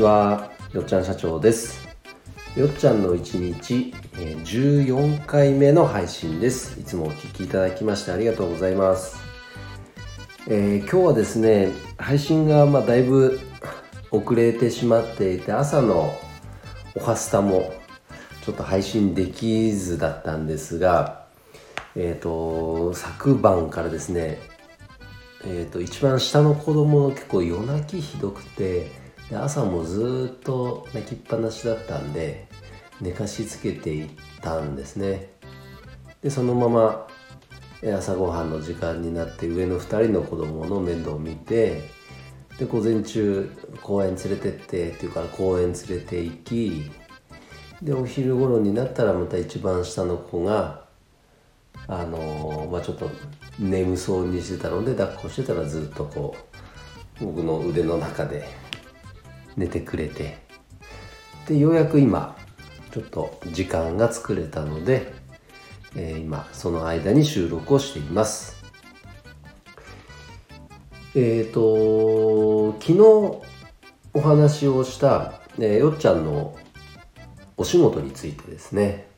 ちはよっちゃん社長です。よっちゃんの一日14回目の配信です。いつもお聞きいただきましてありがとうございます、えー、今日はですね配信がまあだいぶ 遅れてしまっていて朝のおはスタもちょっと配信できずだったんですがえっ、ー、と昨晩からですねえーと、一番下の子供の結構夜泣きひどくてで朝もずっと泣きっぱなしだったんで寝かしつけていったんですね。でそのまま朝ごはんの時間になって上の2人の子供の面倒を見てで午前中公園連れてってっていうから公園連れて行きでお昼頃になったらまた一番下の子があのー、まあちょっと眠そうにしてたので抱っこしてたらずっとこう僕の腕の中で寝てくれて。でようやく今ちょっと時間が作れたので、えー、今その間に収録をしています。えっ、ー、と昨日お話をした、えー、よっちゃんのお仕事についてですね。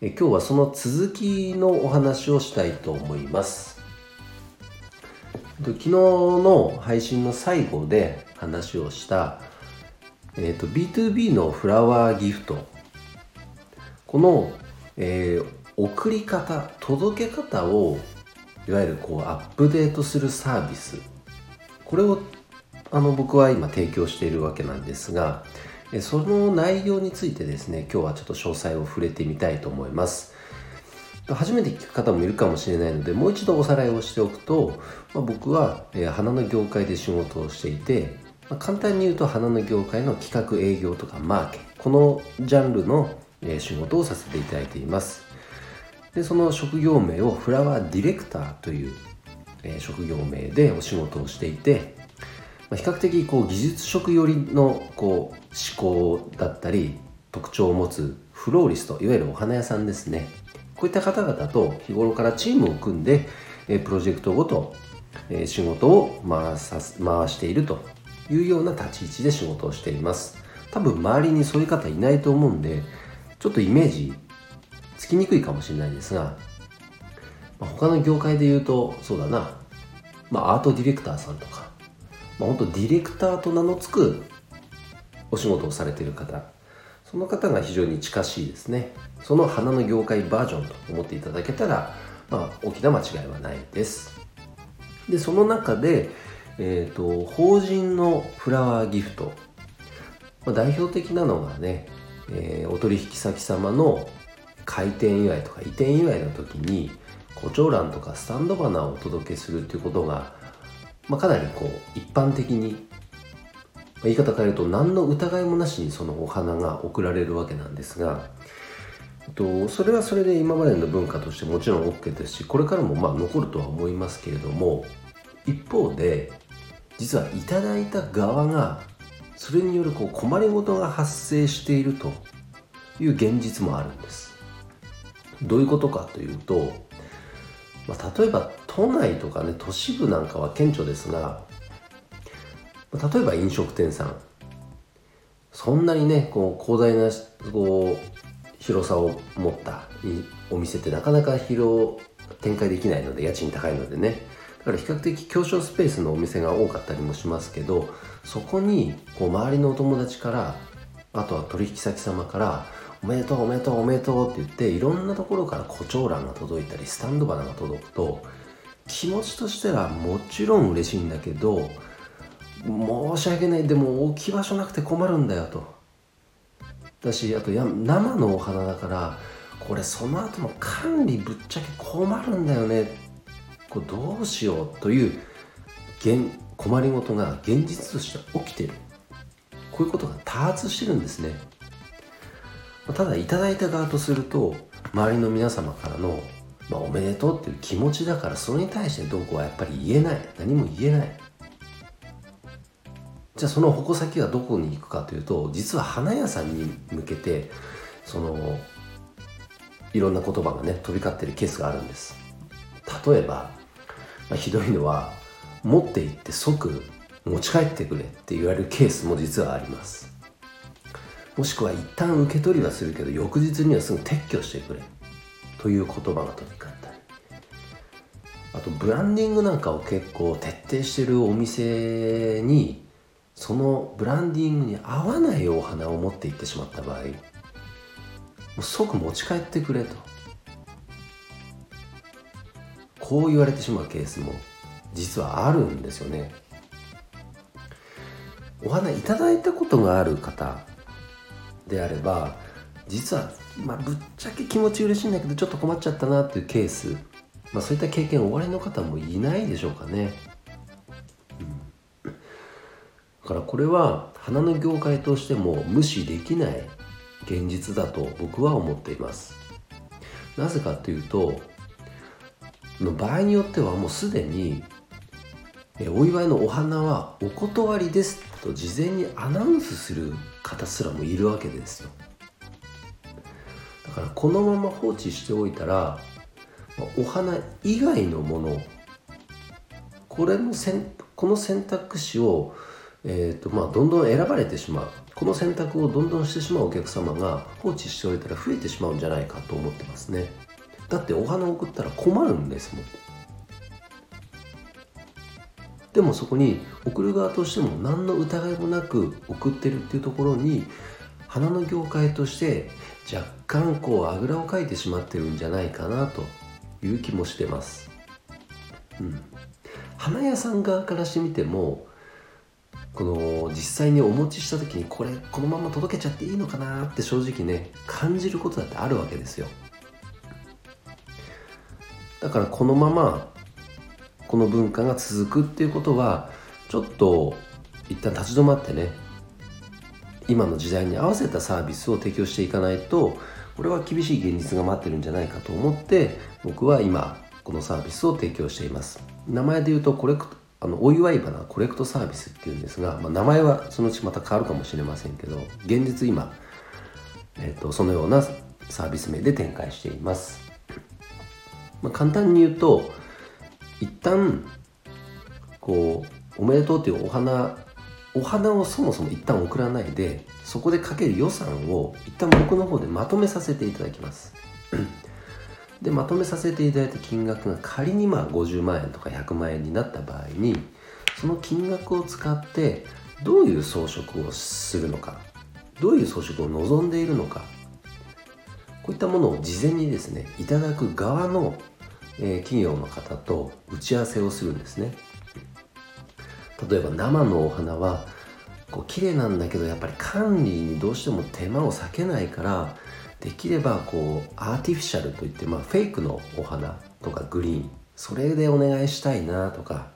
え今日はその続きのお話をしたいと思います。昨日の配信の最後で話をした、えーと、B2B のフラワーギフト。この、えー、送り方届け方をいわゆるこうアップデートするサービス。これをあの僕は今提供しているわけなんですがその内容についてですね今日はちょっと詳細を触れてみたいと思います。初めて聞く方もいるかもしれないのでもう一度おさらいをしておくと、まあ、僕は、え花の業界で仕事をしていて、まあ、簡単に言うと花の業界の企画営業とかマーケこのジャンルの、仕事をさせていただいています。でその職業名をフラワーディレクターという、職業名でお仕事をしていて比較的こう技術職寄りのこう思考だったり特徴を持つフローリストいわゆるお花屋さんですね。こういった方々と日頃からチームを組んでプロジェクトごと仕事を回さ回していると。いうような立ち位置で仕事をしています。多分周りにそういう方いないと思うんでちょっとイメージつきにくいかもしれないんですが、ま、他の業界で言うとそうだな、まあ、アートディレクターさんとか。まあ、本当ディレクターと名の付くお仕事をされている方。その方が非常に近しいですね。その花の業界バージョンと思っていただけたら、まあ、大きな間違いはないです。でその中で、えーと、法人のフラワーギフト、まあ、代表的なのがね、えー、お取引先様の開店祝いとか移転祝いの時に胡蝶蘭とかスタンド花をお届けするっていうことがまあ、かなりこう一般的にまあ言い方変えると何の疑いもなしにそのお花が贈られるわけなんですがとそれはそれで今までの文化としてもちろん OK ですしこれからもまあ残るとは思いますけれども一方で実はいただいた側がそれによるこう困りごとが発生しているという現実もあるんです。どういうことかというとまあ、例えば都内とかね都市部なんかは顕著ですが、例えば飲食店さん。そんなにねこう広大なこう広さを持ったお店ってなかなか広展開できないので家賃高いのでね。だから比較的狭小スペースのお店が多かったりもしますけどそこにこう周りのお友達からあとは取引先様からおめでとうおめでとうおめでとうって言っていろんなところから胡蝶蘭が届いたりスタンド花が届くと気持ちとしてはもちろん嬉しいんだけど申し訳ない。でも置き場所なくて困るんだよと。だしあとや生のお花だからこれその後の管理ぶっちゃけ困るんだよねこれどうしようという現困りごとが現実として起きてる。こういうことが多発してるんですね。ただいただいた側とすると周りの皆様からの、まあ、おめでとうっていう気持ちだからそれに対してどうこうはやっぱり言えない。何も言えない。じゃあその矛先はどこに行くかというと実は花屋さんに向けてそのいろんな言葉がね飛び交ってるケースがあるんです。例えば、ひどいのは持って行って即持ち帰ってくれって言われるケースも実はあります。もしくは一旦受け取りはするけど翌日にはすぐ撤去してくれ。という言葉が飛び交ったり。あとブランディングなんかを結構徹底してるお店にそのブランディングに合わないお花を持っていってしまった場合もう即持ち帰ってくれと。こう言われてしまうケースも実はあるんですよね。お花いただいたことがある方であれば実は、まあ、ぶっちゃけ気持ち嬉しいんだけどちょっと困っちゃったなっていうケース、まあ、そういった経験おありの方もいないでしょうかね、うん、だからこれは花の業界としても無視できない現実だと僕は思っています。なぜかというとの場合によってはもうすでにお祝いのお花はお断りですと事前にアナウンスする方すらもいるわけですよ。だからこのまま放置しておいたらお花以外のものこれのせんこの選択肢を、えーとまあ、どんどん選ばれてしまう。この選択をどんどんしてしまうお客様が放置しておいたら増えてしまうんじゃないかと思ってますね。だってお花を送ったら困るんですもん。でもそこに送る側としても何の疑いもなく送ってるっていうところに花の業界として若干こうあぐらをかいてしまってるんじゃないかなという気もしてます、うん、花屋さん側からしてみてもこの実際にお持ちした時にこれこのまま届けちゃっていいのかなって正直ね感じることだってあるわけですよ。だからこのままこの文化が続くっていうことはちょっと一旦立ち止まってね今の時代に合わせたサービスを提供していかないとこれは厳しい現実が待ってるんじゃないかと思って僕は今このサービスを提供しています。名前で言うとコレクトあのお祝い花コレクトサービスっていうんですが、まあ、名前はそのうちまた変わるかもしれませんけど現実今、えーと、そのようなサービス名で展開しています、まあ、簡単に言うと一旦こうおめでとうっていうお花お花をそもそも一旦送らないでそこでかける予算を一旦僕の方でまとめさせていただきます。でまとめさせていただいた金額が仮にまあ50万円とか100万円になった場合にその金額を使ってどういう装飾をするのかどういう装飾を望んでいるのかこういったものを事前にですねいただく側のえ、企業の方と打ち合わせをするんですね。例えば生のお花はこう綺麗なんだけどやっぱり管理にどうしても手間を避けないからできればこうアーティフィシャルといって、まあ、フェイクのお花とかグリーンそれでお願いしたいなとか。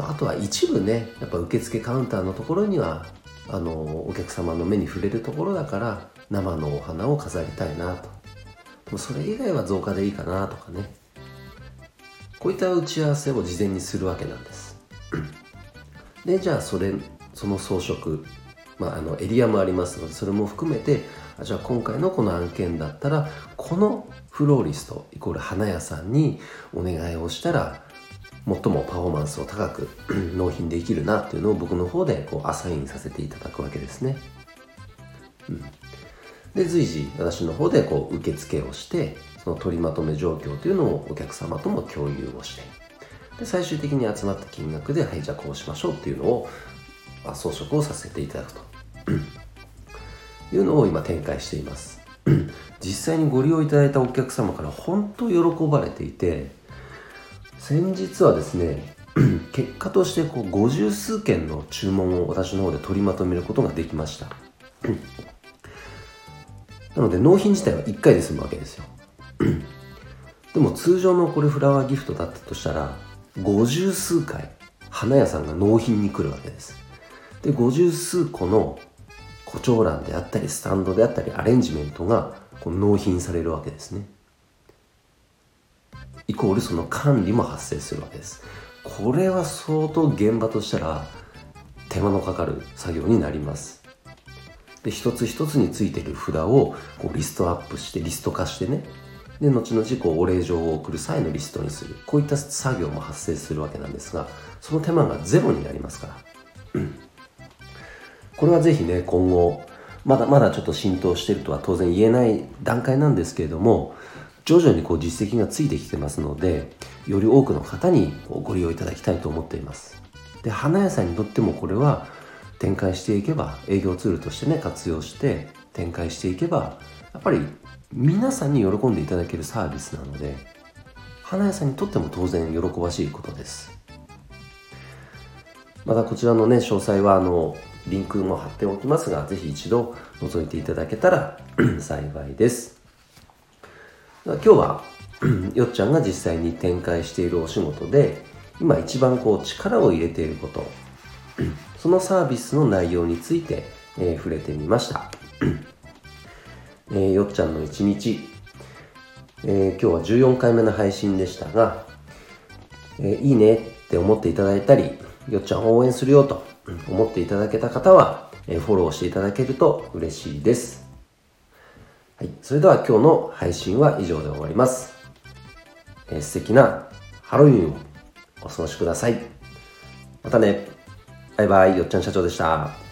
あとは一部ねやっぱ受付カウンターのところにはあのお客様の目に触れるところだから生のお花を飾りたいなと。それ以外は増加でいいかなとかね。こういった打ち合わせを事前にするわけなんです。でじゃあそれその装飾、まあ、あのエリアもありますのでそれも含めてあじゃあ今回のこの案件だったらこのフローリストイコール花屋さんにお願いをしたら最もパフォーマンスを高く 納品できるなっていうのを僕の方でこうアサインさせていただくわけですね。うん、で随時私の方でこう受付をしてその取りまとめ状況というのをお客様とも共有をしてで最終的に集まった金額ではいじゃあこうしましょうっていうのを、まあ、装飾をさせていただくと。いうのを今展開しています。実際にご利用いただいたお客様から本当喜ばれていて先日はですね結果としてこう50数件の注文を私の方で取りまとめることができました。なので納品自体は1回で済むわけですよ。でも通常のこれフラワーギフトだったとしたら50数回花屋さんが納品に来るわけです。で50数個の胡蝶蘭であったりスタンドであったりアレンジメントがこう納品されるわけですね。イコールその管理も発生するわけです。これは相当現場としたら手間のかかる作業になります。で一つ一つについてる札をこうリストアップしてリスト化してね。で後々こうお礼状を送る際のリストにする。こういった作業も発生するわけなんですがその手間がゼロになりますから、うん、これはぜひね今後まだまだちょっと浸透してるとは当然言えない段階なんですけれども徐々にこう実績がついてきてますのでより多くの方にご利用いただきたいと思っています。で花屋さんにとってもこれは展開していけば営業ツールとしてね活用して展開していけばやっぱり皆さんに喜んでいただけるサービスなので花屋さんにとっても当然喜ばしいことです。またこちらのね詳細はあのリンクも貼っておきますがぜひ一度覗いていただけたら 幸いです。今日は よっちゃんが実際に展開しているお仕事で今一番こう力を入れていること そのサービスの内容について、えー、触れてみました、えー、よっちゃんの一日、えー、今日は14回目の配信でしたが、えいいねって思っていただいたりよっちゃん応援するよと思っていただけた方は、えフォローしていただけると嬉しいです。はい。それでは今日の配信は以上で終わります。え、素敵なハロウィンをお過ごしください。またね。バイバイ。よっちゃん社長でした。